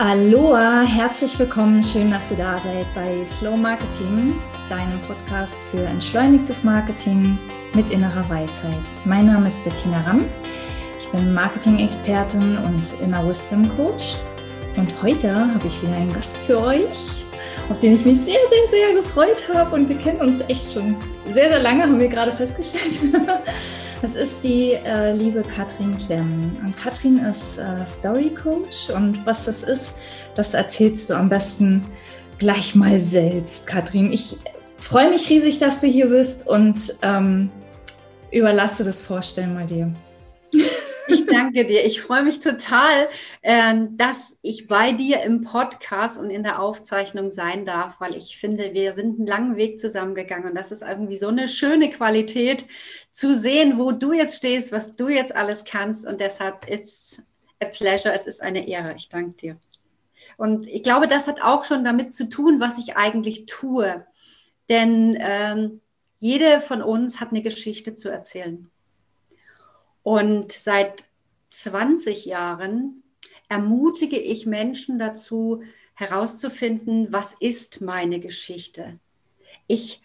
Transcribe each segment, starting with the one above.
Aloha, herzlich willkommen, schön, dass ihr da seid bei Slow Marketing, deinem Podcast für entschleunigtes Marketing mit innerer Weisheit. Mein Name ist Bettina Ramm, ich bin Marketing-Expertin und Inner Wisdom Coach und heute habe ich wieder einen Gast für euch, auf den ich mich sehr, sehr, sehr gefreut habe und wir kennen uns echt schon sehr, sehr lange, haben wir gerade festgestellt. Das ist die äh, liebe Katrin Klemm. Und Katrin ist äh, Story Coach und was das ist, das erzählst du am besten gleich mal selbst, Katrin. Ich freue mich riesig, dass du hier bist und ähm, überlasse das Vorstellen mal dir. Ich danke dir. Ich freue mich total, ähm, dass ich bei dir im Podcast und in der Aufzeichnung sein darf, weil ich finde, wir sind einen langen Weg zusammengegangen und das ist irgendwie so eine schöne Qualität zu sehen, wo du jetzt stehst, was du jetzt alles kannst und deshalb it's a pleasure, es ist eine Ehre. Ich danke dir. Und ich glaube, das hat auch schon damit zu tun, was ich eigentlich tue. Denn ähm, jede von uns hat eine Geschichte zu erzählen. Und seit 20 Jahren ermutige ich Menschen dazu, herauszufinden, was ist meine Geschichte. Ich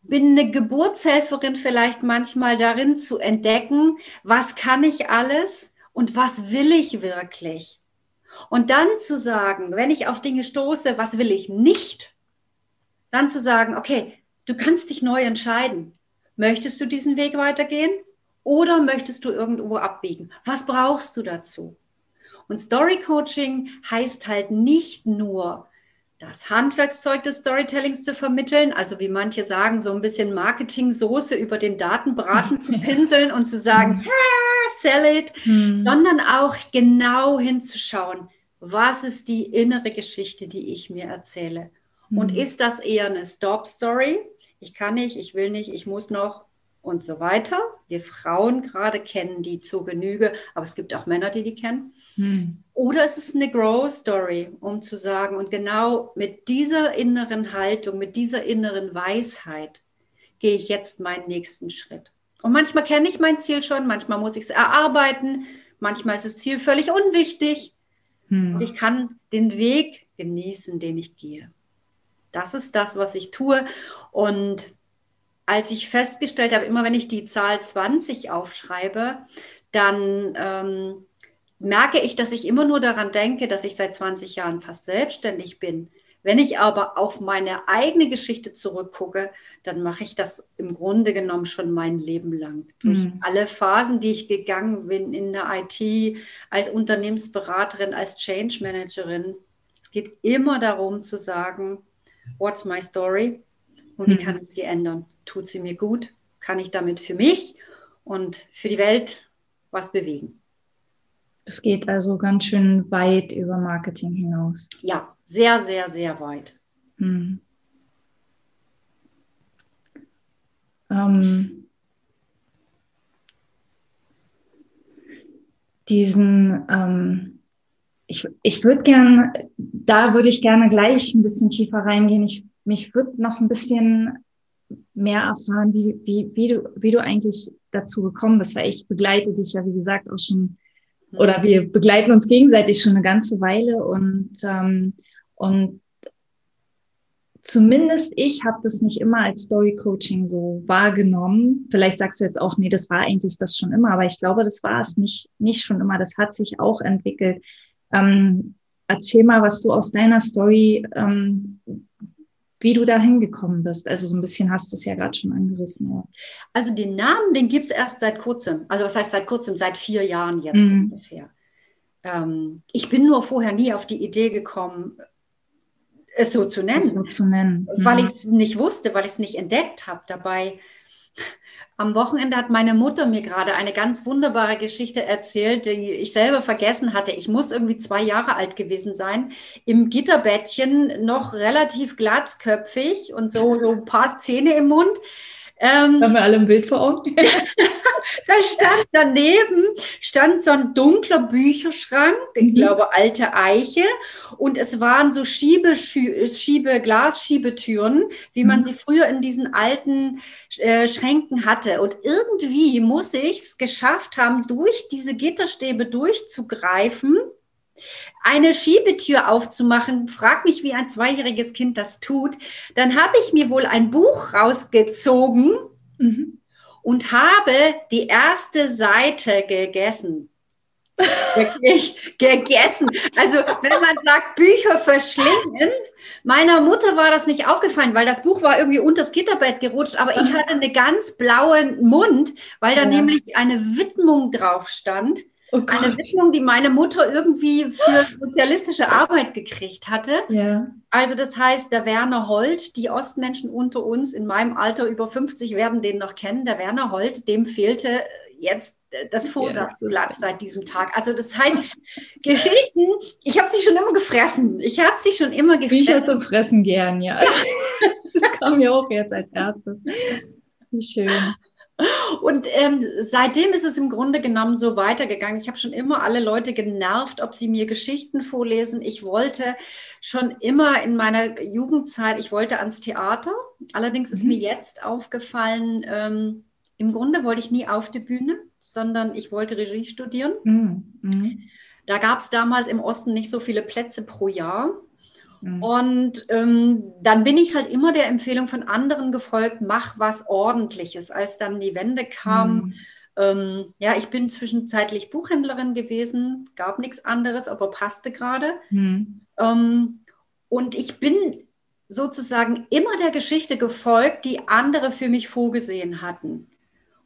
bin eine Geburtshelferin vielleicht manchmal darin zu entdecken, was kann ich alles und was will ich wirklich. Und dann zu sagen, wenn ich auf Dinge stoße, was will ich nicht, dann zu sagen, okay, du kannst dich neu entscheiden. Möchtest du diesen Weg weitergehen oder möchtest du irgendwo abbiegen? Was brauchst du dazu? Und Story Coaching heißt halt nicht nur, das Handwerkszeug des Storytellings zu vermitteln, also wie manche sagen, so ein bisschen Marketing-Soße über den Datenbraten zu pinseln und zu sagen, sell it, hm. sondern auch genau hinzuschauen, was ist die innere Geschichte, die ich mir erzähle? Und hm. ist das eher eine Stop-Story? Ich kann nicht, ich will nicht, ich muss noch, und so weiter. Wir Frauen gerade kennen die zur Genüge, aber es gibt auch Männer, die die kennen. Hm. Oder es ist eine Growth Story, um zu sagen, und genau mit dieser inneren Haltung, mit dieser inneren Weisheit gehe ich jetzt meinen nächsten Schritt. Und manchmal kenne ich mein Ziel schon, manchmal muss ich es erarbeiten, manchmal ist das Ziel völlig unwichtig. Hm. Und ich kann den Weg genießen, den ich gehe. Das ist das, was ich tue. Und als ich festgestellt habe, immer wenn ich die Zahl 20 aufschreibe, dann ähm, merke ich, dass ich immer nur daran denke, dass ich seit 20 Jahren fast selbstständig bin. Wenn ich aber auf meine eigene Geschichte zurückgucke, dann mache ich das im Grunde genommen schon mein Leben lang. Durch mhm. alle Phasen, die ich gegangen bin in der IT, als Unternehmensberaterin, als Change Managerin. Es geht immer darum zu sagen, what's my story und wie mhm. kann ich sie ändern? tut sie mir gut, kann ich damit für mich und für die Welt was bewegen. Das geht also ganz schön weit über Marketing hinaus. Ja, sehr, sehr, sehr weit. Hm. Ähm, diesen, ähm, ich, ich würde gerne, da würde ich gerne gleich ein bisschen tiefer reingehen. Ich, mich würde noch ein bisschen mehr erfahren, wie, wie, wie, du, wie du eigentlich dazu gekommen bist, weil ich begleite dich ja, wie gesagt, auch schon, oder wir begleiten uns gegenseitig schon eine ganze Weile und, ähm, und zumindest ich habe das nicht immer als Story Coaching so wahrgenommen. Vielleicht sagst du jetzt auch, nee, das war eigentlich das schon immer, aber ich glaube, das war es nicht, nicht schon immer. Das hat sich auch entwickelt. Ähm, erzähl mal, was du aus deiner Story ähm, wie du da hingekommen bist. Also so ein bisschen hast du es ja gerade schon angerissen. Ja. Also den Namen, den gibt es erst seit kurzem. Also was heißt seit kurzem? Seit vier Jahren jetzt mhm. ungefähr. Ähm, ich bin nur vorher nie auf die Idee gekommen, es so zu nennen. So zu nennen. Mhm. Weil ich es nicht wusste, weil ich es nicht entdeckt habe. Dabei am Wochenende hat meine Mutter mir gerade eine ganz wunderbare Geschichte erzählt, die ich selber vergessen hatte. Ich muss irgendwie zwei Jahre alt gewesen sein. Im Gitterbettchen noch relativ glatzköpfig und so, so ein paar Zähne im Mund. Ähm, Haben wir alle ein Bild vor Augen? da stand daneben, stand so ein dunkler Bücherschrank, ich mhm. glaube alte Eiche, und es waren so Schiebe, Schiebe, Glasschiebetüren, wie man mhm. sie früher in diesen alten äh, Schränken hatte. Und irgendwie muss ich es geschafft haben, durch diese Gitterstäbe durchzugreifen eine Schiebetür aufzumachen, frag mich, wie ein zweijähriges Kind das tut, dann habe ich mir wohl ein Buch rausgezogen mhm. und habe die erste Seite gegessen. Wirklich gegessen. Also wenn man sagt, Bücher verschlingen, meiner Mutter war das nicht aufgefallen, weil das Buch war irgendwie unter das Gitterbett gerutscht, aber ich hatte einen ganz blauen Mund, weil da ja. nämlich eine Widmung drauf stand. Oh eine Widmung, die meine Mutter irgendwie für sozialistische Arbeit gekriegt hatte. Ja. Also das heißt, der Werner Holt, die Ostmenschen unter uns in meinem Alter über 50 werden den noch kennen, der Werner Holt, dem fehlte jetzt das Vorsatzblatt seit diesem Tag. Also das heißt, Geschichten, ich habe sie schon immer gefressen. Ich habe sie schon immer gefressen. Bücher zum Fressen gern, ja. das kam mir auch jetzt als erstes. Wie schön. Und ähm, seitdem ist es im Grunde genommen so weitergegangen. Ich habe schon immer alle Leute genervt, ob sie mir Geschichten vorlesen. Ich wollte schon immer in meiner Jugendzeit, ich wollte ans Theater. Allerdings ist mhm. mir jetzt aufgefallen, ähm, im Grunde wollte ich nie auf die Bühne, sondern ich wollte Regie studieren. Mhm. mhm. Da gab es damals im Osten nicht so viele Plätze pro Jahr. Mhm. Und ähm, dann bin ich halt immer der Empfehlung von anderen gefolgt, mach was Ordentliches. Als dann die Wende kam, mhm. ähm, ja, ich bin zwischenzeitlich Buchhändlerin gewesen, gab nichts anderes, aber passte gerade. Mhm. Ähm, und ich bin sozusagen immer der Geschichte gefolgt, die andere für mich vorgesehen hatten.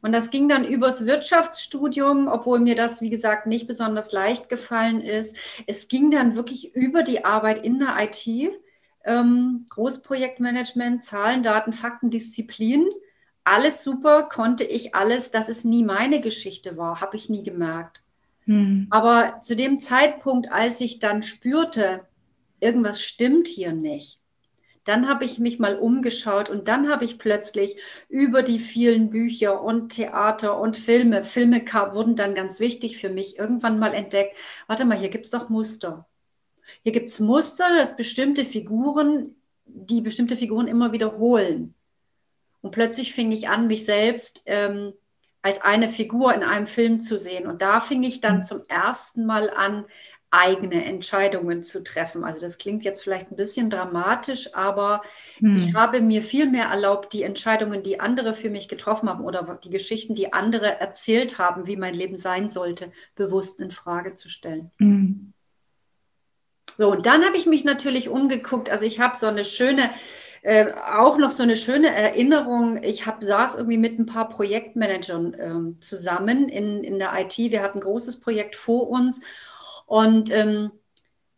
Und das ging dann übers Wirtschaftsstudium, obwohl mir das, wie gesagt, nicht besonders leicht gefallen ist. Es ging dann wirklich über die Arbeit in der IT, ähm, Großprojektmanagement, Zahlen, Daten, Fakten, Disziplin. Alles super, konnte ich alles, dass es nie meine Geschichte war, habe ich nie gemerkt. Hm. Aber zu dem Zeitpunkt, als ich dann spürte, irgendwas stimmt hier nicht, dann habe ich mich mal umgeschaut und dann habe ich plötzlich über die vielen Bücher und Theater und Filme, Filme wurden dann ganz wichtig für mich, irgendwann mal entdeckt, warte mal, hier gibt es doch Muster. Hier gibt es Muster, dass bestimmte Figuren, die bestimmte Figuren immer wiederholen. Und plötzlich fing ich an, mich selbst ähm, als eine Figur in einem Film zu sehen. Und da fing ich dann mhm. zum ersten Mal an, eigene Entscheidungen zu treffen. Also das klingt jetzt vielleicht ein bisschen dramatisch, aber hm. ich habe mir viel mehr erlaubt, die Entscheidungen, die andere für mich getroffen haben oder die Geschichten, die andere erzählt haben, wie mein Leben sein sollte, bewusst in Frage zu stellen. Hm. So, und dann habe ich mich natürlich umgeguckt. Also ich habe so eine schöne, äh, auch noch so eine schöne Erinnerung. Ich hab, saß irgendwie mit ein paar Projektmanagern äh, zusammen in, in der IT. Wir hatten ein großes Projekt vor uns und ähm,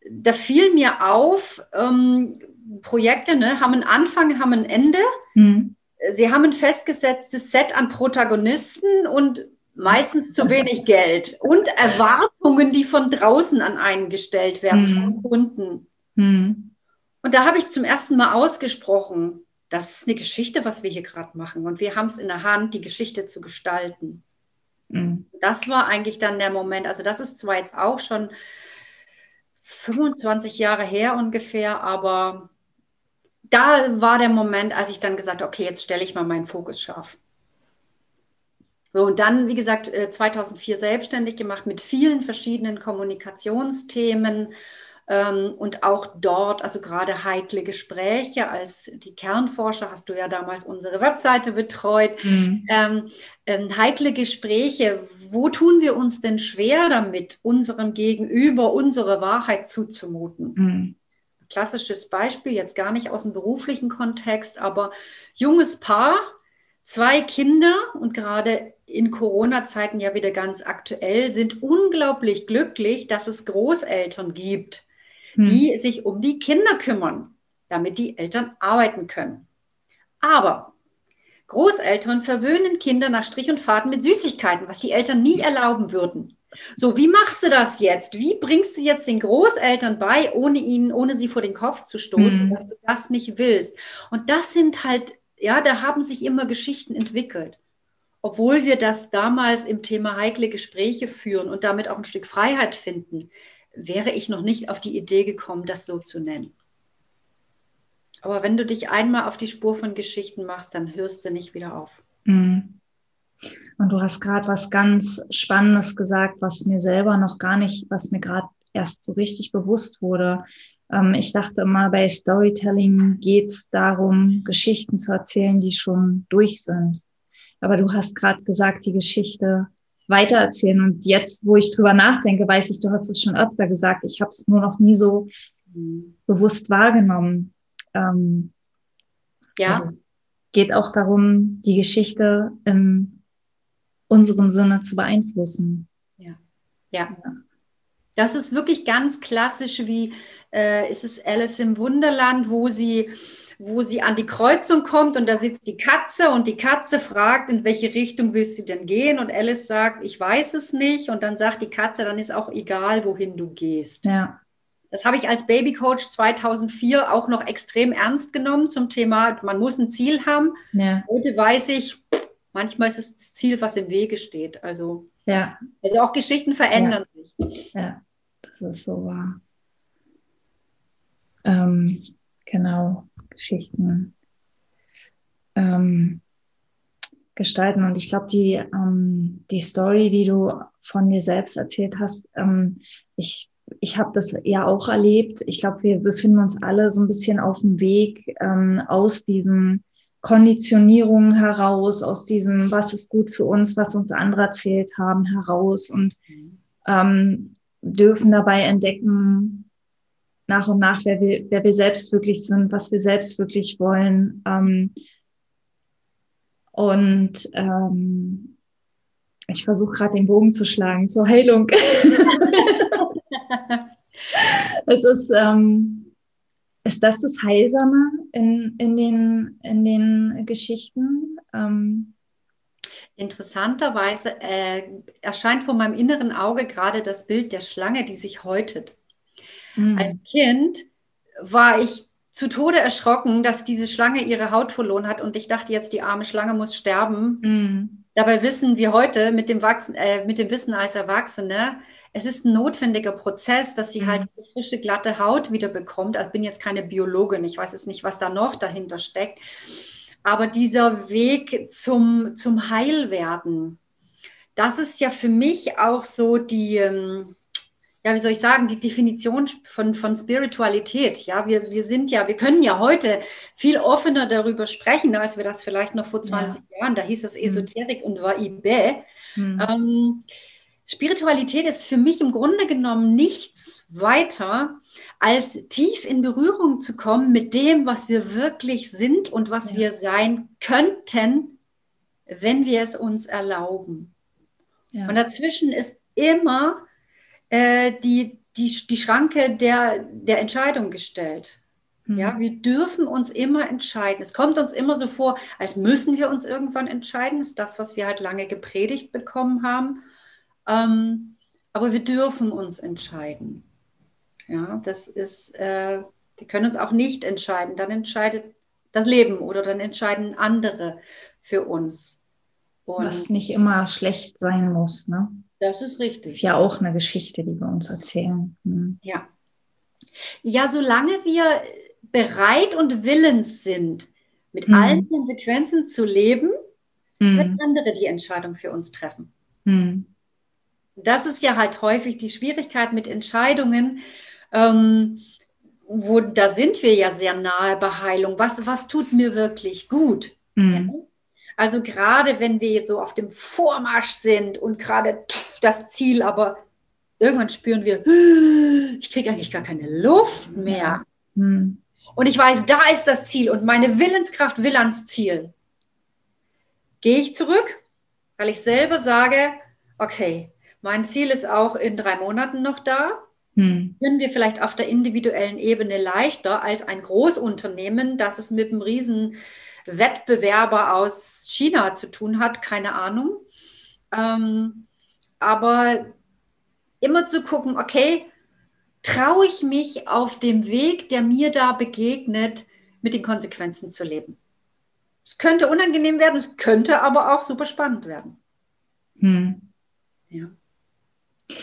da fiel mir auf, ähm, Projekte ne, haben einen Anfang, haben ein Ende. Mhm. Sie haben ein festgesetztes Set an Protagonisten und meistens zu wenig Geld und Erwartungen, die von draußen an einen gestellt werden, mhm. von Kunden. Mhm. Und da habe ich zum ersten Mal ausgesprochen, das ist eine Geschichte, was wir hier gerade machen. Und wir haben es in der Hand, die Geschichte zu gestalten. Mhm. Das war eigentlich dann der Moment. Also das ist zwar jetzt auch schon 25 Jahre her ungefähr, aber da war der Moment, als ich dann gesagt habe, okay, jetzt stelle ich mal meinen Fokus scharf. So, und dann, wie gesagt, 2004 äh, selbstständig gemacht mit vielen verschiedenen Kommunikationsthemen und auch dort, also gerade heikle Gespräche, als die Kernforscher hast du ja damals unsere Webseite betreut, mhm. ähm, ähm, heikle Gespräche, wo tun wir uns denn schwer damit, unserem Gegenüber unsere Wahrheit zuzumuten? Mhm. Klassisches Beispiel, jetzt gar nicht aus dem beruflichen Kontext, aber junges Paar, zwei Kinder und gerade in Corona-Zeiten ja wieder ganz aktuell, sind unglaublich glücklich, dass es Großeltern gibt, die hm. sich um die Kinder kümmern, damit die Eltern arbeiten können. Aber Großeltern verwöhnen Kinder nach Strich und Faden mit Süßigkeiten, was die Eltern nie erlauben würden. So, wie machst du das jetzt? Wie bringst du jetzt den Großeltern bei, ohne ihnen, ohne sie vor den Kopf zu stoßen, mhm. dass du das nicht willst? Und das sind halt, ja, da haben sich immer Geschichten entwickelt. Obwohl wir das damals im Thema heikle Gespräche führen und damit auch ein Stück Freiheit finden, wäre ich noch nicht auf die Idee gekommen, das so zu nennen. Aber wenn du dich einmal auf die Spur von Geschichten machst, dann hörst du nicht wieder auf. Mhm. Und du hast gerade was ganz Spannendes gesagt, was mir selber noch gar nicht, was mir gerade erst so richtig bewusst wurde. Ähm, ich dachte immer, bei Storytelling geht es darum, Geschichten zu erzählen, die schon durch sind. Aber du hast gerade gesagt, die Geschichte weitererzählen. Und jetzt, wo ich drüber nachdenke, weiß ich, du hast es schon öfter gesagt, ich habe es nur noch nie so bewusst wahrgenommen. Ähm, ja. Also es geht auch darum, die Geschichte in unserem Sinne zu beeinflussen. Ja. ja. ja. Das ist wirklich ganz klassisch, wie äh, ist es Alice im Wunderland, wo sie wo sie an die Kreuzung kommt und da sitzt die Katze und die Katze fragt, in welche Richtung willst du denn gehen? Und Alice sagt, ich weiß es nicht. Und dann sagt die Katze, dann ist auch egal, wohin du gehst. Ja. Das habe ich als Babycoach 2004 auch noch extrem ernst genommen zum Thema, man muss ein Ziel haben. Ja. Heute weiß ich, manchmal ist es das Ziel, was im Wege steht. Also, ja. also auch Geschichten verändern sich. Ja, das ist so wahr. Ähm, genau. Geschichten ähm, gestalten. Und ich glaube, die, ähm, die Story, die du von dir selbst erzählt hast, ähm, ich, ich habe das ja auch erlebt. Ich glaube, wir befinden uns alle so ein bisschen auf dem Weg ähm, aus diesen Konditionierungen heraus, aus diesem, was ist gut für uns, was uns andere erzählt haben, heraus und ähm, dürfen dabei entdecken, nach und nach, wer wir, wer wir selbst wirklich sind, was wir selbst wirklich wollen. Ähm, und ähm, ich versuche gerade den Bogen zu schlagen zur Heilung. es ist, ähm, ist das das Heilsame in, in, den, in den Geschichten? Ähm, Interessanterweise äh, erscheint vor meinem inneren Auge gerade das Bild der Schlange, die sich häutet. Mhm. Als Kind war ich zu Tode erschrocken, dass diese Schlange ihre Haut verloren hat und ich dachte jetzt, die arme Schlange muss sterben. Mhm. Dabei wissen wir heute mit dem, Wachsen, äh, mit dem Wissen als Erwachsene, es ist ein notwendiger Prozess, dass sie halt mhm. halt die frische, glatte Haut wieder bekommt. Also ich bin jetzt keine Biologin, ich weiß jetzt nicht, was da noch dahinter steckt. Aber dieser Weg zum, zum Heilwerden, das ist ja für mich auch so die, ähm, ja, wie soll ich sagen, die Definition von, von Spiritualität. Ja, wir, wir sind ja, wir können ja heute viel offener darüber sprechen, als wir das vielleicht noch vor 20 ja. Jahren, da hieß das mhm. Esoterik mhm. und war Ibe. Mhm. Ähm, Spiritualität ist für mich im Grunde genommen nichts weiter, als tief in Berührung zu kommen mit dem, was wir wirklich sind und was ja. wir sein könnten, wenn wir es uns erlauben. Ja. Und dazwischen ist immer äh, die, die, die Schranke der, der Entscheidung gestellt. Mhm. Ja, wir dürfen uns immer entscheiden. Es kommt uns immer so vor, als müssen wir uns irgendwann entscheiden. Das ist das, was wir halt lange gepredigt bekommen haben. Ähm, aber wir dürfen uns entscheiden. Ja, das ist, äh, wir können uns auch nicht entscheiden. Dann entscheidet das Leben oder dann entscheiden andere für uns. Und Was nicht immer schlecht sein muss, ne? Das ist richtig. Das ist ja auch eine Geschichte, die wir uns erzählen. Hm. Ja. Ja, solange wir bereit und willens sind, mit hm. allen Konsequenzen zu leben, hm. wird andere die Entscheidung für uns treffen. Hm. Das ist ja halt häufig die Schwierigkeit mit Entscheidungen. Ähm, wo da sind wir ja sehr nahe bei Heilung. Was, was tut mir wirklich gut? Mhm. Also gerade wenn wir jetzt so auf dem Vormarsch sind und gerade das Ziel, aber irgendwann spüren wir, ich kriege eigentlich gar keine Luft mehr. Mhm. Und ich weiß, da ist das Ziel und meine Willenskraft will ans Ziel. Gehe ich zurück, weil ich selber sage, okay, mein Ziel ist auch in drei Monaten noch da. Hm. Können wir vielleicht auf der individuellen Ebene leichter als ein Großunternehmen, das es mit einem riesen Wettbewerber aus China zu tun hat, keine Ahnung. Ähm, aber immer zu gucken, okay, traue ich mich auf dem Weg, der mir da begegnet, mit den Konsequenzen zu leben. Es könnte unangenehm werden, es könnte aber auch super spannend werden. Hm. Ja.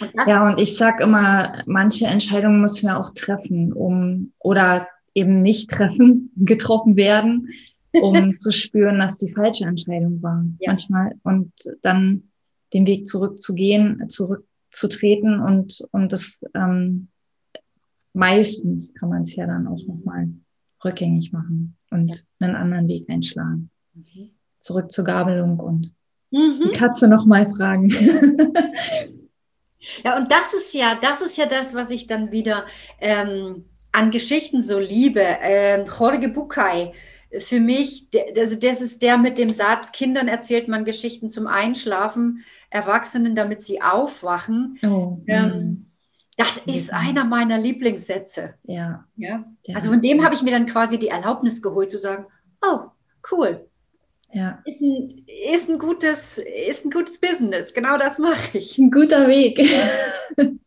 Und ja, und ich sage immer, manche Entscheidungen müssen wir auch treffen, um oder eben nicht treffen, getroffen werden, um zu spüren, dass die falsche Entscheidung war. Ja. Manchmal. Und dann den Weg zurückzugehen, zurück zu treten und, und das ähm, meistens kann man es ja dann auch nochmal rückgängig machen und ja. einen anderen Weg einschlagen. Mhm. Zurück zur Gabelung und mhm. die Katze nochmal fragen. ja, und das ist ja, das ist ja das, was ich dann wieder ähm, an Geschichten so liebe. Ähm, Jorge Bucay, für mich, also das ist der mit dem Satz, Kindern erzählt man Geschichten zum Einschlafen, Erwachsenen, damit sie aufwachen. Oh, ähm, mm. das ist einer meiner Lieblingssätze. Ja. ja? Also von dem habe ich mir dann quasi die Erlaubnis geholt zu sagen, oh, cool. Ja. Ist ein, ist ein, gutes, ist ein gutes Business. Genau das mache ich. Ein guter Weg.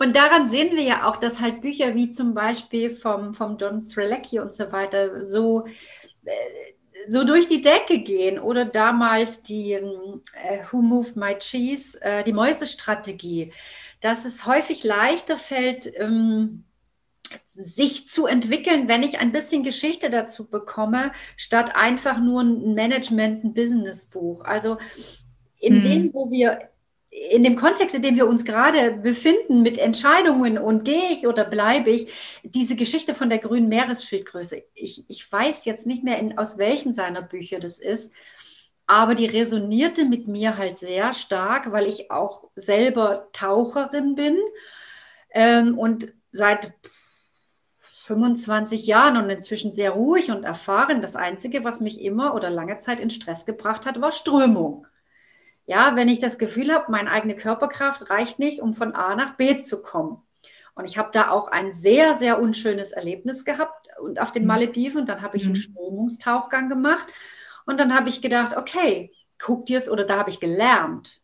Und daran sehen wir ja auch, dass halt Bücher wie zum Beispiel vom, vom John Strelecki und so weiter so, äh, so durch die Decke gehen. Oder damals die äh, Who Moved My Cheese, äh, die Mäusestrategie, dass es häufig leichter fällt, ähm, sich zu entwickeln, wenn ich ein bisschen Geschichte dazu bekomme, statt einfach nur ein Management, ein Businessbuch. Also in hm. dem, wo wir in dem Kontext, in dem wir uns gerade befinden, mit Entscheidungen und gehe ich oder bleibe ich, diese Geschichte von der grünen Meeresschildgröße, ich, ich weiß jetzt nicht mehr, in, aus welchem seiner Bücher das ist, aber die resonierte mit mir halt sehr stark, weil ich auch selber Taucherin bin ähm, und seit 25 Jahren und inzwischen sehr ruhig und erfahren. Das Einzige, was mich immer oder lange Zeit in Stress gebracht hat, war Strömung. Ja, wenn ich das Gefühl habe, meine eigene Körperkraft reicht nicht, um von A nach B zu kommen. Und ich habe da auch ein sehr, sehr unschönes Erlebnis gehabt und auf den mhm. Malediven. Und dann habe ich einen mhm. Strömungstauchgang gemacht. Und dann habe ich gedacht, okay, guck dir es, oder da habe ich gelernt,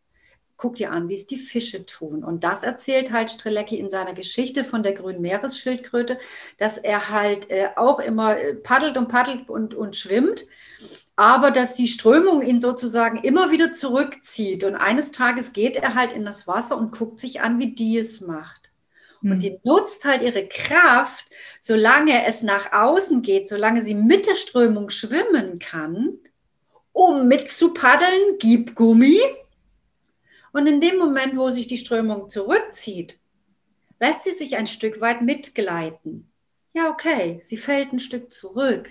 guck dir an, wie es die Fische tun. Und das erzählt halt Strelecki in seiner Geschichte von der grünen Meeresschildkröte, dass er halt äh, auch immer äh, paddelt und paddelt und, und schwimmt aber dass die Strömung ihn sozusagen immer wieder zurückzieht. Und eines Tages geht er halt in das Wasser und guckt sich an, wie die es macht. Und hm. die nutzt halt ihre Kraft, solange es nach außen geht, solange sie mit der Strömung schwimmen kann, um mitzupaddeln, gib Gummi. Und in dem Moment, wo sich die Strömung zurückzieht, lässt sie sich ein Stück weit mitgleiten. Ja, okay, sie fällt ein Stück zurück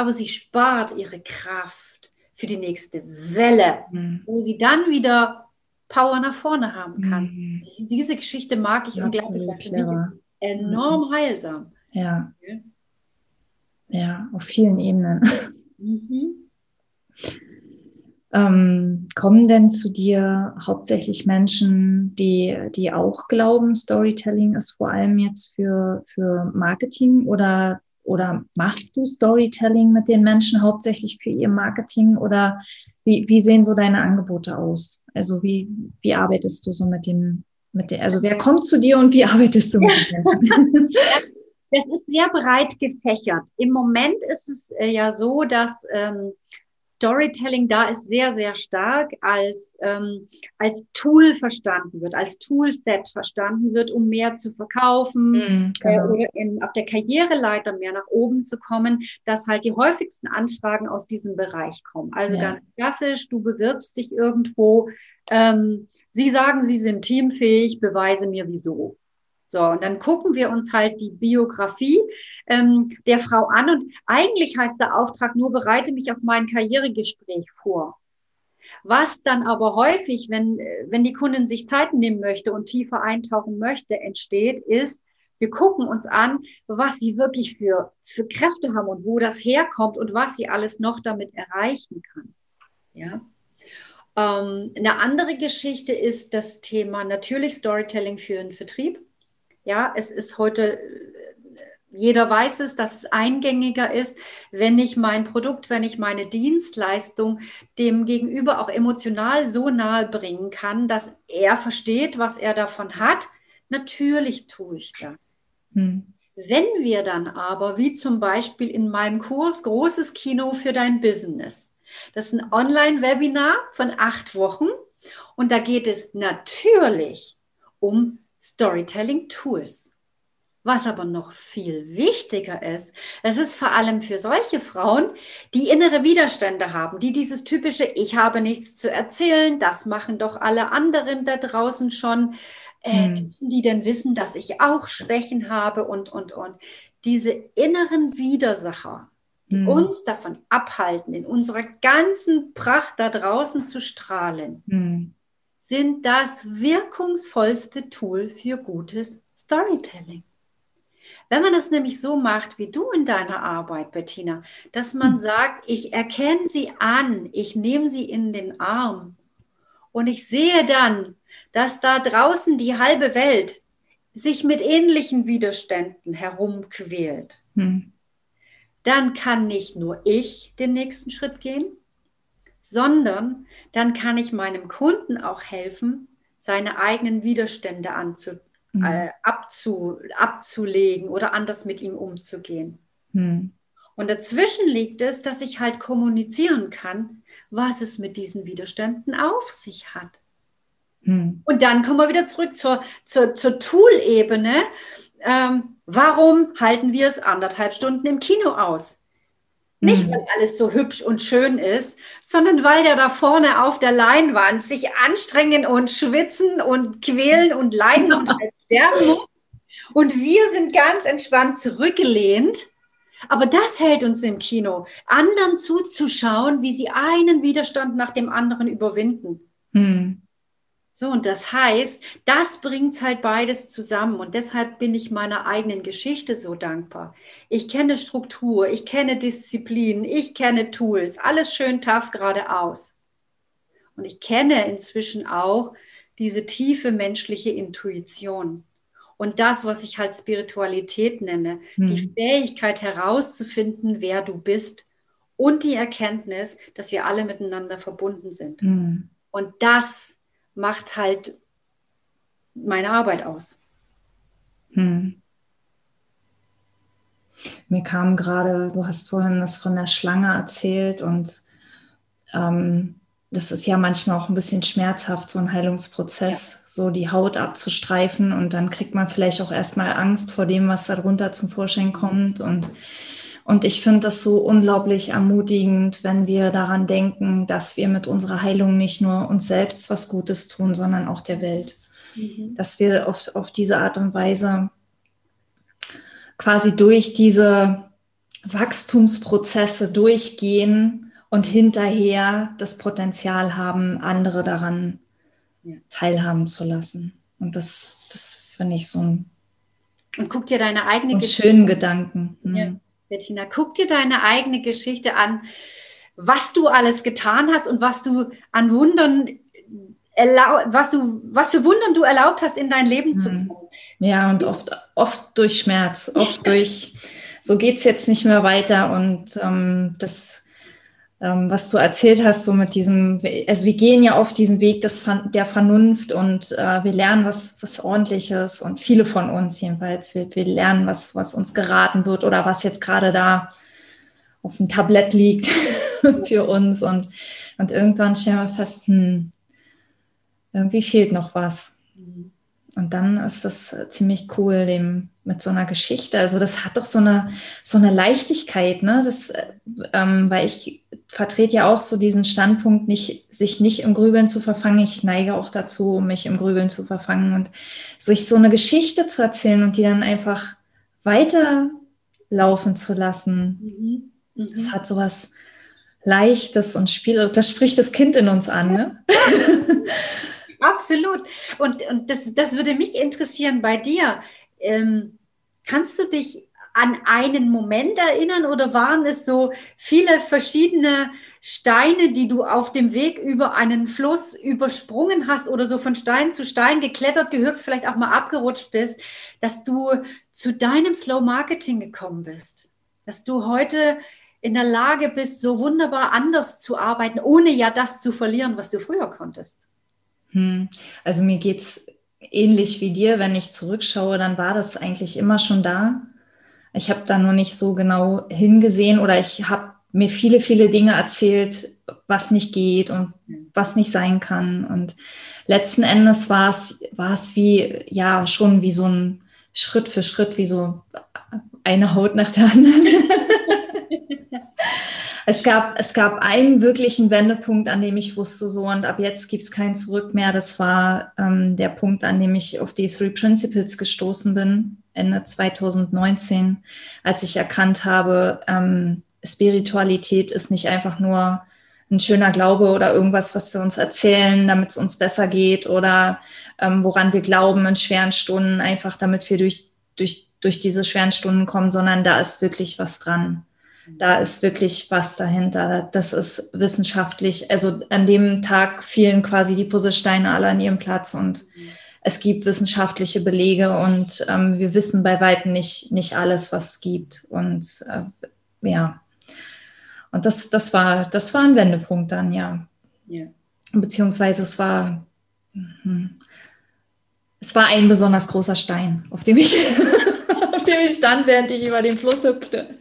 aber sie spart ihre Kraft für die nächste Welle, mhm. wo sie dann wieder Power nach vorne haben kann. Mhm. Diese Geschichte mag ich Absolut und glaube, enorm mhm. heilsam. Ja. ja. auf vielen Ebenen. Mhm. Ähm, kommen denn zu dir hauptsächlich Menschen, die, die auch glauben, Storytelling ist vor allem jetzt für, für Marketing oder oder machst du Storytelling mit den Menschen hauptsächlich für ihr Marketing oder wie, wie sehen so deine Angebote aus? Also wie, wie arbeitest du so mit dem, mit der, also wer kommt zu dir und wie arbeitest du mit den Menschen? Das ist sehr breit gefächert. Im Moment ist es äh, ja so, dass ähm, Storytelling da ist sehr, sehr stark als, ähm, als Tool verstanden wird, als Toolset verstanden wird, um mehr zu verkaufen mm, genau. äh, oder in, auf der Karriereleiter mehr nach oben zu kommen, dass halt die häufigsten Anfragen aus diesem Bereich kommen. Also ja. ganz klassisch, du bewirbst dich irgendwo, ähm, sie sagen, sie sind teamfähig, beweise mir wieso. So, und dann gucken wir uns halt die Biografie ähm, der Frau an. Und eigentlich heißt der Auftrag nur, bereite mich auf mein Karrieregespräch vor. Was dann aber häufig, wenn, wenn die Kundin sich Zeit nehmen möchte und tiefer eintauchen möchte, entsteht, ist, wir gucken uns an, was sie wirklich für, für Kräfte haben und wo das herkommt und was sie alles noch damit erreichen kann. Ja. Ähm, eine andere Geschichte ist das Thema natürlich Storytelling für den Vertrieb. Ja, es ist heute, jeder weiß es, dass es eingängiger ist, wenn ich mein Produkt, wenn ich meine Dienstleistung dem Gegenüber auch emotional so nahe bringen kann, dass er versteht, was er davon hat. Natürlich tue ich das. Hm. Wenn wir dann aber, wie zum Beispiel in meinem Kurs Großes Kino für dein Business, das ist ein Online-Webinar von acht Wochen und da geht es natürlich um Storytelling Tools. Was aber noch viel wichtiger ist, es ist vor allem für solche Frauen, die innere Widerstände haben, die dieses typische Ich habe nichts zu erzählen, das machen doch alle anderen da draußen schon, äh, hm. die denn wissen, dass ich auch Schwächen habe und, und, und. Diese inneren Widersacher, die hm. uns davon abhalten, in unserer ganzen Pracht da draußen zu strahlen, hm. Sind das wirkungsvollste Tool für gutes Storytelling. Wenn man es nämlich so macht, wie du in deiner Arbeit, Bettina, dass man hm. sagt, ich erkenne sie an, ich nehme sie in den Arm und ich sehe dann, dass da draußen die halbe Welt sich mit ähnlichen Widerständen herumquält, hm. dann kann nicht nur ich den nächsten Schritt gehen, sondern dann kann ich meinem Kunden auch helfen, seine eigenen Widerstände anzunehmen mhm. äh, abzu, abzulegen oder anders mit ihm umzugehen. Mhm. Und dazwischen liegt es, dass ich halt kommunizieren kann, was es mit diesen Widerständen auf sich hat. Mhm. Und dann kommen wir wieder zurück zur, zur, zur Tool-Ebene. Ähm, warum halten wir es anderthalb Stunden im Kino aus? Nicht, mhm. weil alles so hübsch und schön ist, sondern weil der da vorne auf der Leinwand sich anstrengen und schwitzen und quälen und leiden und halt sterben muss. Und wir sind ganz entspannt zurückgelehnt. Aber das hält uns im Kino, anderen zuzuschauen, wie sie einen Widerstand nach dem anderen überwinden. Mhm. So, und das heißt, das bringt halt beides zusammen. Und deshalb bin ich meiner eigenen Geschichte so dankbar. Ich kenne Struktur, ich kenne Disziplin, ich kenne Tools, alles schön tough geradeaus. Und ich kenne inzwischen auch diese tiefe menschliche Intuition. Und das, was ich halt Spiritualität nenne, hm. die Fähigkeit herauszufinden, wer du bist und die Erkenntnis, dass wir alle miteinander verbunden sind. Hm. Und das macht halt meine Arbeit aus. Hm. Mir kam gerade, du hast vorhin das von der Schlange erzählt und ähm, das ist ja manchmal auch ein bisschen schmerzhaft, so ein Heilungsprozess, ja. so die Haut abzustreifen und dann kriegt man vielleicht auch erstmal Angst vor dem, was darunter zum Vorschein kommt und und ich finde das so unglaublich ermutigend, wenn wir daran denken, dass wir mit unserer Heilung nicht nur uns selbst was Gutes tun, sondern auch der Welt. Mhm. Dass wir auf, auf diese Art und Weise quasi durch diese Wachstumsprozesse durchgehen und hinterher das Potenzial haben, andere daran ja. teilhaben zu lassen. Und das, das finde ich so ein und guck dir deine eigene schönen Gedanken. Mhm. Ja. Bettina, guck dir deine eigene Geschichte an, was du alles getan hast und was du an Wundern was du, was für Wundern du erlaubt hast, in dein Leben zu kommen. Ja, und oft, oft durch Schmerz, oft durch, so geht es jetzt nicht mehr weiter. Und ähm, das ähm, was du erzählt hast, so mit diesem, also wir gehen ja auf diesen Weg des, der Vernunft und äh, wir lernen was, was ordentliches und viele von uns jedenfalls, wir, wir lernen, was, was uns geraten wird oder was jetzt gerade da auf dem Tablett liegt für uns. Und, und irgendwann stellen wir fest, hm, irgendwie fehlt noch was. Und dann ist das ziemlich cool, dem mit so einer Geschichte. Also das hat doch so eine, so eine Leichtigkeit, ne? Das, ähm, weil ich vertrete ja auch so diesen Standpunkt, nicht, sich nicht im Grübeln zu verfangen. Ich neige auch dazu, mich im Grübeln zu verfangen und sich so eine Geschichte zu erzählen und die dann einfach weiterlaufen zu lassen. Mhm. Mhm. Das hat so was Leichtes und Spiel. Das spricht das Kind in uns an, ne? Absolut. Und, und das, das würde mich interessieren bei dir. Ähm, kannst du dich an einen Moment erinnern oder waren es so viele verschiedene Steine, die du auf dem Weg über einen Fluss übersprungen hast oder so von Stein zu Stein geklettert, gehüpft, vielleicht auch mal abgerutscht bist, dass du zu deinem Slow Marketing gekommen bist? Dass du heute in der Lage bist, so wunderbar anders zu arbeiten, ohne ja das zu verlieren, was du früher konntest? Hm. Also mir geht es ähnlich wie dir, wenn ich zurückschaue, dann war das eigentlich immer schon da. Ich habe da nur nicht so genau hingesehen oder ich habe mir viele, viele Dinge erzählt, was nicht geht und was nicht sein kann. Und letzten Endes war es, war es wie, ja, schon wie so ein, Schritt für Schritt wie so eine Haut nach der anderen. es, gab, es gab einen wirklichen Wendepunkt, an dem ich wusste, so und ab jetzt gibt es kein Zurück mehr. Das war ähm, der Punkt, an dem ich auf die Three Principles gestoßen bin, Ende 2019, als ich erkannt habe, ähm, Spiritualität ist nicht einfach nur ein schöner Glaube oder irgendwas, was wir uns erzählen, damit es uns besser geht oder ähm, woran wir glauben in schweren Stunden, einfach damit wir durch, durch, durch diese schweren Stunden kommen, sondern da ist wirklich was dran. Da ist wirklich was dahinter. Das ist wissenschaftlich. Also an dem Tag fielen quasi die Puzzlesteine alle an ihrem Platz und es gibt wissenschaftliche Belege und ähm, wir wissen bei weitem nicht, nicht alles, was es gibt. Und äh, ja, und das, das, war, das war ein Wendepunkt dann, ja. ja. Beziehungsweise es war, mh, es war ein besonders großer Stein, auf dem ich, auf dem ich stand, während ich über den Fluss hüpfte.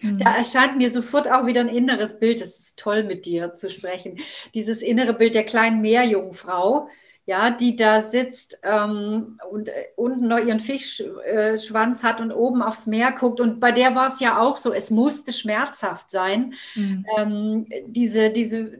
Da erscheint mir sofort auch wieder ein inneres Bild. Es ist toll, mit dir zu sprechen. Dieses innere Bild der kleinen Meerjungfrau, ja, die da sitzt ähm, und äh, unten noch ihren Fischschwanz äh, hat und oben aufs Meer guckt. Und bei der war es ja auch so, es musste schmerzhaft sein. Mhm. Ähm, diese, diese,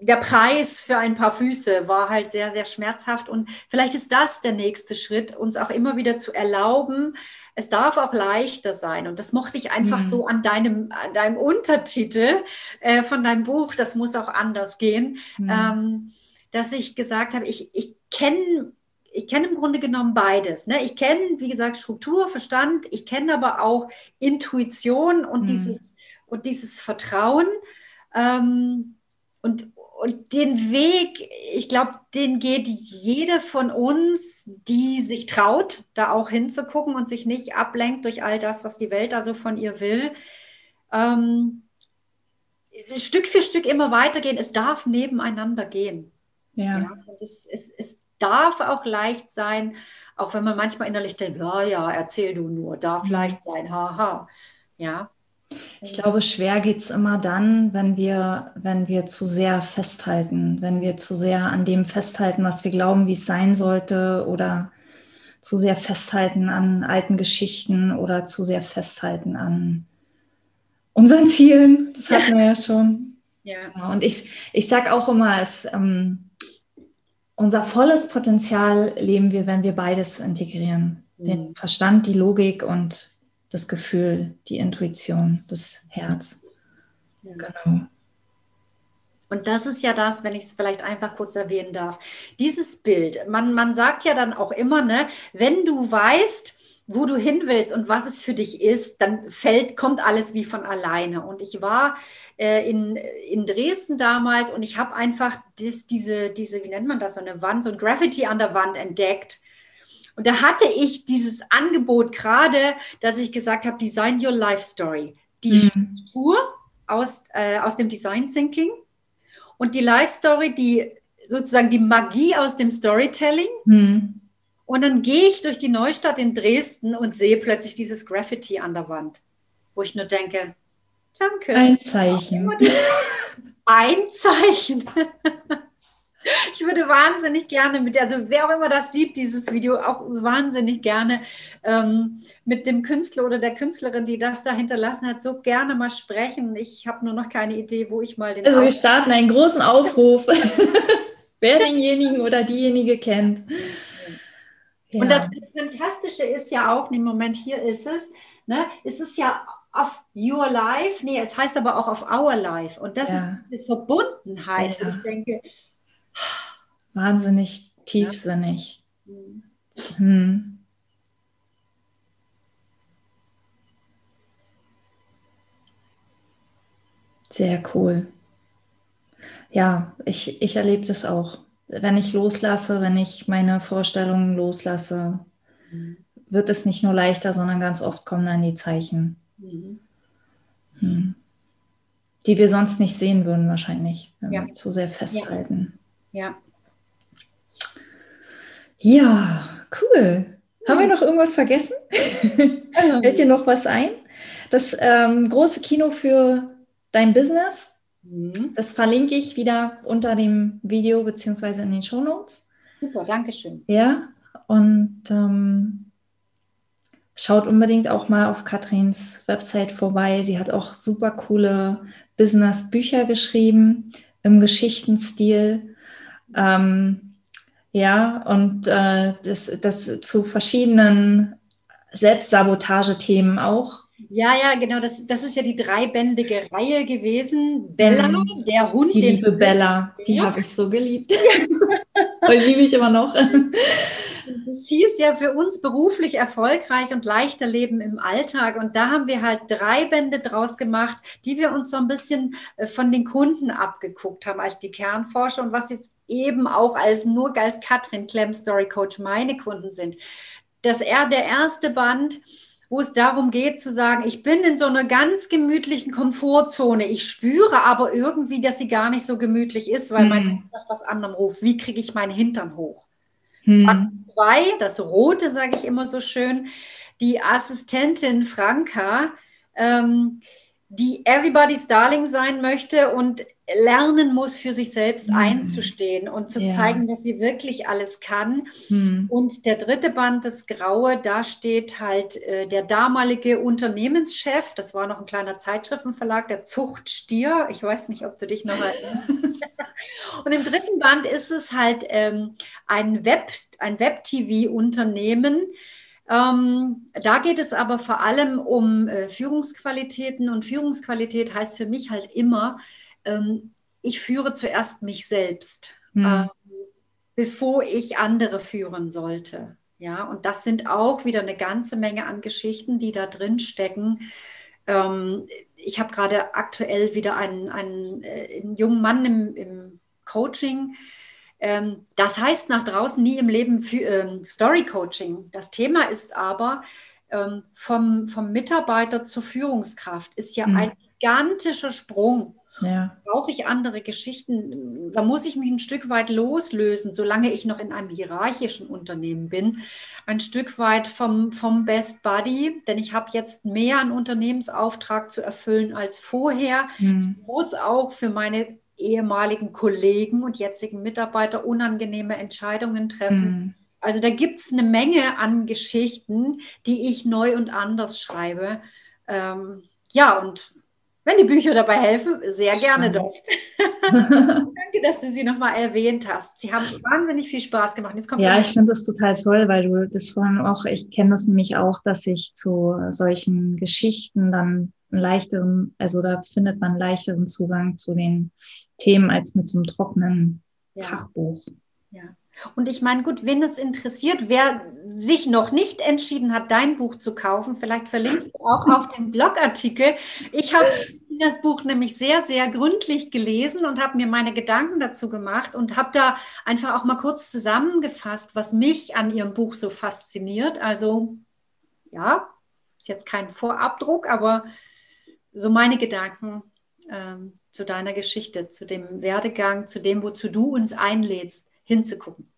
der Preis für ein paar Füße war halt sehr, sehr schmerzhaft. Und vielleicht ist das der nächste Schritt, uns auch immer wieder zu erlauben, es darf auch leichter sein. Und das mochte ich einfach mhm. so an deinem, an deinem Untertitel äh, von deinem Buch, das muss auch anders gehen. Mhm. Ähm, dass ich gesagt habe, ich, ich kenne ich kenne im Grunde genommen beides. Ne? Ich kenne, wie gesagt, Struktur, Verstand, ich kenne aber auch Intuition und, mhm. dieses, und dieses Vertrauen. Ähm, und, und den Weg, ich glaube, den geht jede von uns, die sich traut, da auch hinzugucken und sich nicht ablenkt durch all das, was die Welt da so von ihr will. Ähm, Stück für Stück immer weitergehen. Es darf nebeneinander gehen. Ja. ja es, es, es darf auch leicht sein, auch wenn man manchmal innerlich denkt, ja, ja, erzähl du nur, darf mhm. leicht sein, haha. Ja. Ich glaube, schwer geht es immer dann, wenn wir, wenn wir zu sehr festhalten, wenn wir zu sehr an dem festhalten, was wir glauben, wie es sein sollte, oder zu sehr festhalten an alten Geschichten oder zu sehr festhalten an unseren Zielen. Das hatten wir ja schon. Ja. Und ich, ich sage auch immer, es, ähm, unser volles Potenzial leben wir, wenn wir beides integrieren. Mhm. Den Verstand, die Logik und das Gefühl, die Intuition, das Herz. Ja. Genau. Und das ist ja das, wenn ich es vielleicht einfach kurz erwähnen darf. Dieses Bild, man, man sagt ja dann auch immer, ne, wenn du weißt, wo du hin willst und was es für dich ist, dann fällt, kommt alles wie von alleine. Und ich war äh, in, in Dresden damals und ich habe einfach das, diese, diese, wie nennt man das, so eine Wand, so ein Graffiti an der Wand entdeckt. Und da hatte ich dieses Angebot gerade, dass ich gesagt habe, Design Your Life Story. Die mhm. Struktur aus, äh, aus dem Design Thinking und die Life Story, die sozusagen die Magie aus dem Storytelling. Mhm und dann gehe ich durch die Neustadt in Dresden und sehe plötzlich dieses Graffiti an der Wand, wo ich nur denke, danke. Ein Zeichen. Ein Zeichen. Ich würde wahnsinnig gerne mit, also wer auch immer das sieht, dieses Video, auch wahnsinnig gerne ähm, mit dem Künstler oder der Künstlerin, die das da hinterlassen hat, so gerne mal sprechen. Ich habe nur noch keine Idee, wo ich mal den. Also wir starten einen großen Aufruf, wer denjenigen oder diejenige kennt. Ja. Und das, das, Fantastische ist ja auch, im Moment hier ist es, ne, ist es ja auf your life, nee, es heißt aber auch auf our life. Und das ja. ist die Verbundenheit, ja. ich denke, wahnsinnig tiefsinnig. Mhm. Hm. Sehr cool. Ja, ich, ich erlebe das auch wenn ich loslasse, wenn ich meine Vorstellungen loslasse, mhm. wird es nicht nur leichter, sondern ganz oft kommen dann die Zeichen, mhm. hm. die wir sonst nicht sehen würden wahrscheinlich, wenn ja. wir zu sehr festhalten. Ja. Ja, ja cool. Haben wir noch irgendwas vergessen? Fällt dir noch was ein? Das ähm, große Kino für dein Business Mhm. Das verlinke ich wieder unter dem Video beziehungsweise in den Shownotes. Super, danke schön. Ja, und ähm, schaut unbedingt auch mal auf Katrins Website vorbei. Sie hat auch super coole Business-Bücher geschrieben im Geschichtenstil. Ähm, ja, und äh, das, das zu verschiedenen Selbstsabotage-Themen auch. Ja, ja, genau. Das, das ist ja die dreibändige Reihe gewesen. Bella, mhm. der Hund. Die liebe Bella, die ja. habe ich so geliebt. Und liebe ich immer noch. Das hieß ja für uns beruflich erfolgreich und leichter Leben im Alltag. Und da haben wir halt drei Bände draus gemacht, die wir uns so ein bisschen äh, von den Kunden abgeguckt haben als die Kernforscher und was jetzt eben auch als nur als Katrin Klemm Story Coach meine Kunden sind. Das er der erste Band wo es darum geht zu sagen, ich bin in so einer ganz gemütlichen Komfortzone. Ich spüre aber irgendwie, dass sie gar nicht so gemütlich ist, weil hm. mein nach was anderem ruft. Wie kriege ich meinen Hintern hoch? Hm. Band zwei, das Rote sage ich immer so schön, die Assistentin Franka, ähm, die Everybody's Darling sein möchte und lernen muss, für sich selbst mhm. einzustehen und zu ja. zeigen, dass sie wirklich alles kann. Mhm. Und der dritte Band, das Graue, da steht halt äh, der damalige Unternehmenschef, das war noch ein kleiner Zeitschriftenverlag, der Zuchtstier. Ich weiß nicht, ob du dich noch erinnerst. und im dritten Band ist es halt ähm, ein Web, ein Web-TV-Unternehmen, ähm, da geht es aber vor allem um äh, Führungsqualitäten und Führungsqualität heißt für mich halt immer, ähm, ich führe zuerst mich selbst, mhm. äh, bevor ich andere führen sollte. Ja, und das sind auch wieder eine ganze Menge an Geschichten, die da drin stecken. Ähm, ich habe gerade aktuell wieder einen, einen, äh, einen jungen Mann im, im Coaching. Ähm, das heißt nach draußen nie im Leben für, ähm, Story Coaching. Das Thema ist aber ähm, vom, vom Mitarbeiter zur Führungskraft ist ja mhm. ein gigantischer Sprung. Ja. Brauche ich andere Geschichten? Da muss ich mich ein Stück weit loslösen, solange ich noch in einem hierarchischen Unternehmen bin. Ein Stück weit vom, vom Best Buddy, denn ich habe jetzt mehr einen Unternehmensauftrag zu erfüllen als vorher. Mhm. Ich muss auch für meine ehemaligen Kollegen und jetzigen Mitarbeiter unangenehme Entscheidungen treffen. Mhm. Also da gibt es eine Menge an Geschichten, die ich neu und anders schreibe. Ähm, ja, und wenn die Bücher dabei helfen, sehr gerne doch. Danke, dass du sie nochmal erwähnt hast. Sie haben wahnsinnig viel Spaß gemacht. ja, ich finde das total toll, weil du das vorhin auch, ich kenne das nämlich auch, dass ich zu solchen Geschichten dann einen leichteren, also da findet man einen leichteren Zugang zu den Themen als mit so einem trockenen ja. Fachbuch. Ja. Und ich meine, gut, wenn es interessiert, wer sich noch nicht entschieden hat, dein Buch zu kaufen, vielleicht verlinkst du auch auf den Blogartikel. Ich habe das Buch nämlich sehr, sehr gründlich gelesen und habe mir meine Gedanken dazu gemacht und habe da einfach auch mal kurz zusammengefasst, was mich an ihrem Buch so fasziniert. Also ja, ist jetzt kein Vorabdruck, aber so meine Gedanken ähm, zu deiner Geschichte, zu dem Werdegang, zu dem, wozu du uns einlädst hinzugucken.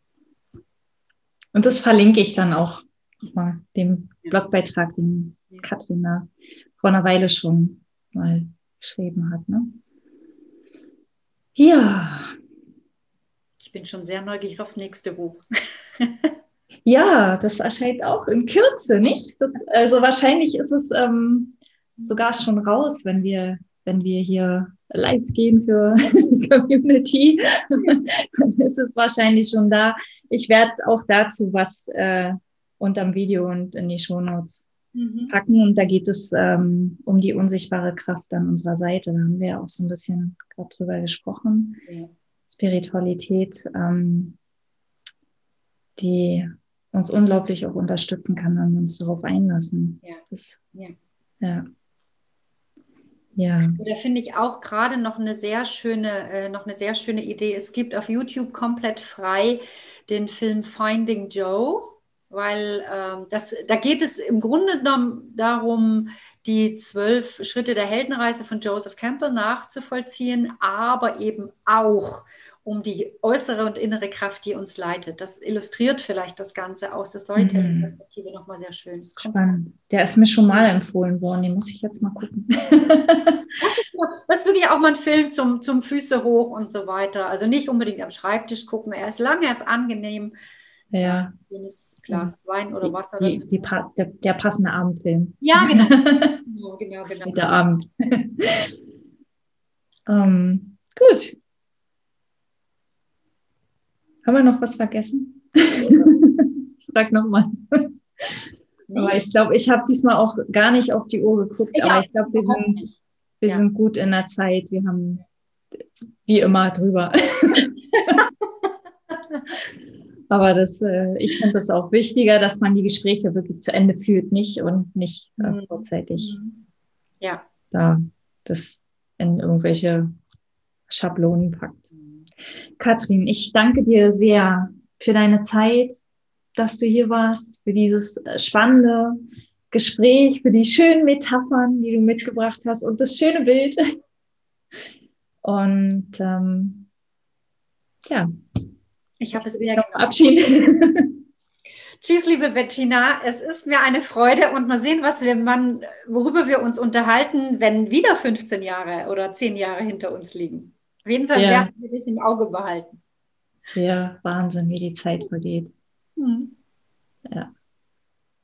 Und das verlinke ich dann auch nochmal, dem ja. Blogbeitrag, den ja. Katrin da vor einer Weile schon mal geschrieben hat. Ne? Ja. Ich bin schon sehr neugierig aufs nächste Buch. ja, das erscheint auch in Kürze, nicht? Das, also wahrscheinlich ist es ähm, sogar schon raus, wenn wir, wenn wir hier live gehen für die Community, dann ist es wahrscheinlich schon da. Ich werde auch dazu was äh, unterm Video und in die Shownotes mhm. packen. Und da geht es ähm, um die unsichtbare Kraft an unserer Seite. Da haben wir auch so ein bisschen gerade drüber gesprochen. Ja. Spiritualität, ähm, die uns unglaublich auch unterstützen kann, wenn wir uns darauf einlassen. Ja. Das, ja. ja. Ja. Da finde ich auch gerade noch eine sehr schöne, äh, noch eine sehr schöne Idee. Es gibt auf YouTube komplett frei den Film Finding Joe, weil ähm, das, da geht es im Grunde genommen darum, die zwölf Schritte der Heldenreise von Joseph Campbell nachzuvollziehen, aber eben auch um die äußere und innere Kraft, die uns leitet. Das illustriert vielleicht das Ganze aus der Storytelling-Perspektive mhm. nochmal sehr schön. Spannend. Der ist mir schon mal empfohlen worden, den muss ich jetzt mal gucken. das ist wirklich auch mal ein Film zum, zum Füße hoch und so weiter. Also nicht unbedingt am Schreibtisch gucken. Er ist lang, er ist angenehm. Ja. Schönes Glas Wein oder Wasser. Die, die, die, der, der, passende Abendfilm. Ja, genau. genau, genau, genau. Der Abend. ähm, gut. Haben wir noch was vergessen? ich frag nochmal. Nee. Aber ich glaube, ich habe diesmal auch gar nicht auf die Uhr geguckt, ich aber ich glaube, wir sind, wir ja. sind gut in der Zeit. Wir haben wie immer drüber. aber das, äh, ich finde das auch wichtiger, dass man die Gespräche wirklich zu Ende führt, nicht und nicht äh, mhm. vorzeitig mhm. ja. da das in irgendwelche Schablonen packt. Katrin, ich danke dir sehr für deine Zeit, dass du hier warst, für dieses äh, spannende Gespräch, für die schönen Metaphern, die du mitgebracht hast und das schöne Bild. Und ähm, ja, ich habe es sehr verabschieden. Tschüss, liebe Bettina. Es ist mir eine Freude und mal sehen, was wir, man, worüber wir uns unterhalten, wenn wieder 15 Jahre oder 10 Jahre hinter uns liegen. Auf jeden Fall ja. werden wir das im Auge behalten. Ja, Wahnsinn, wie die Zeit vergeht. Mhm. Ja.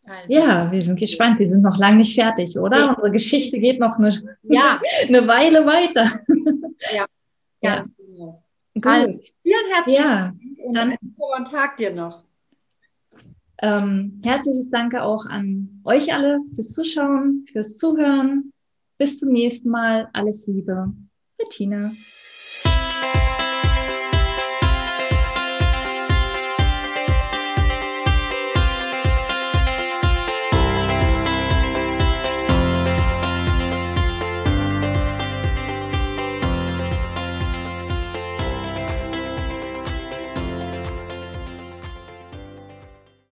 Also. Ja, wir sind gespannt. Wir sind noch lange nicht fertig, oder? Ja. Unsere Geschichte geht noch eine, ja. eine Weile weiter. Ja, ganz ja. genau. Gut. Also, vielen herzlichen ja. Dank und Dann, einen frohen Tag dir noch. Ähm, herzliches Danke auch an euch alle fürs Zuschauen, fürs Zuhören. Bis zum nächsten Mal. Alles Liebe. Bettina.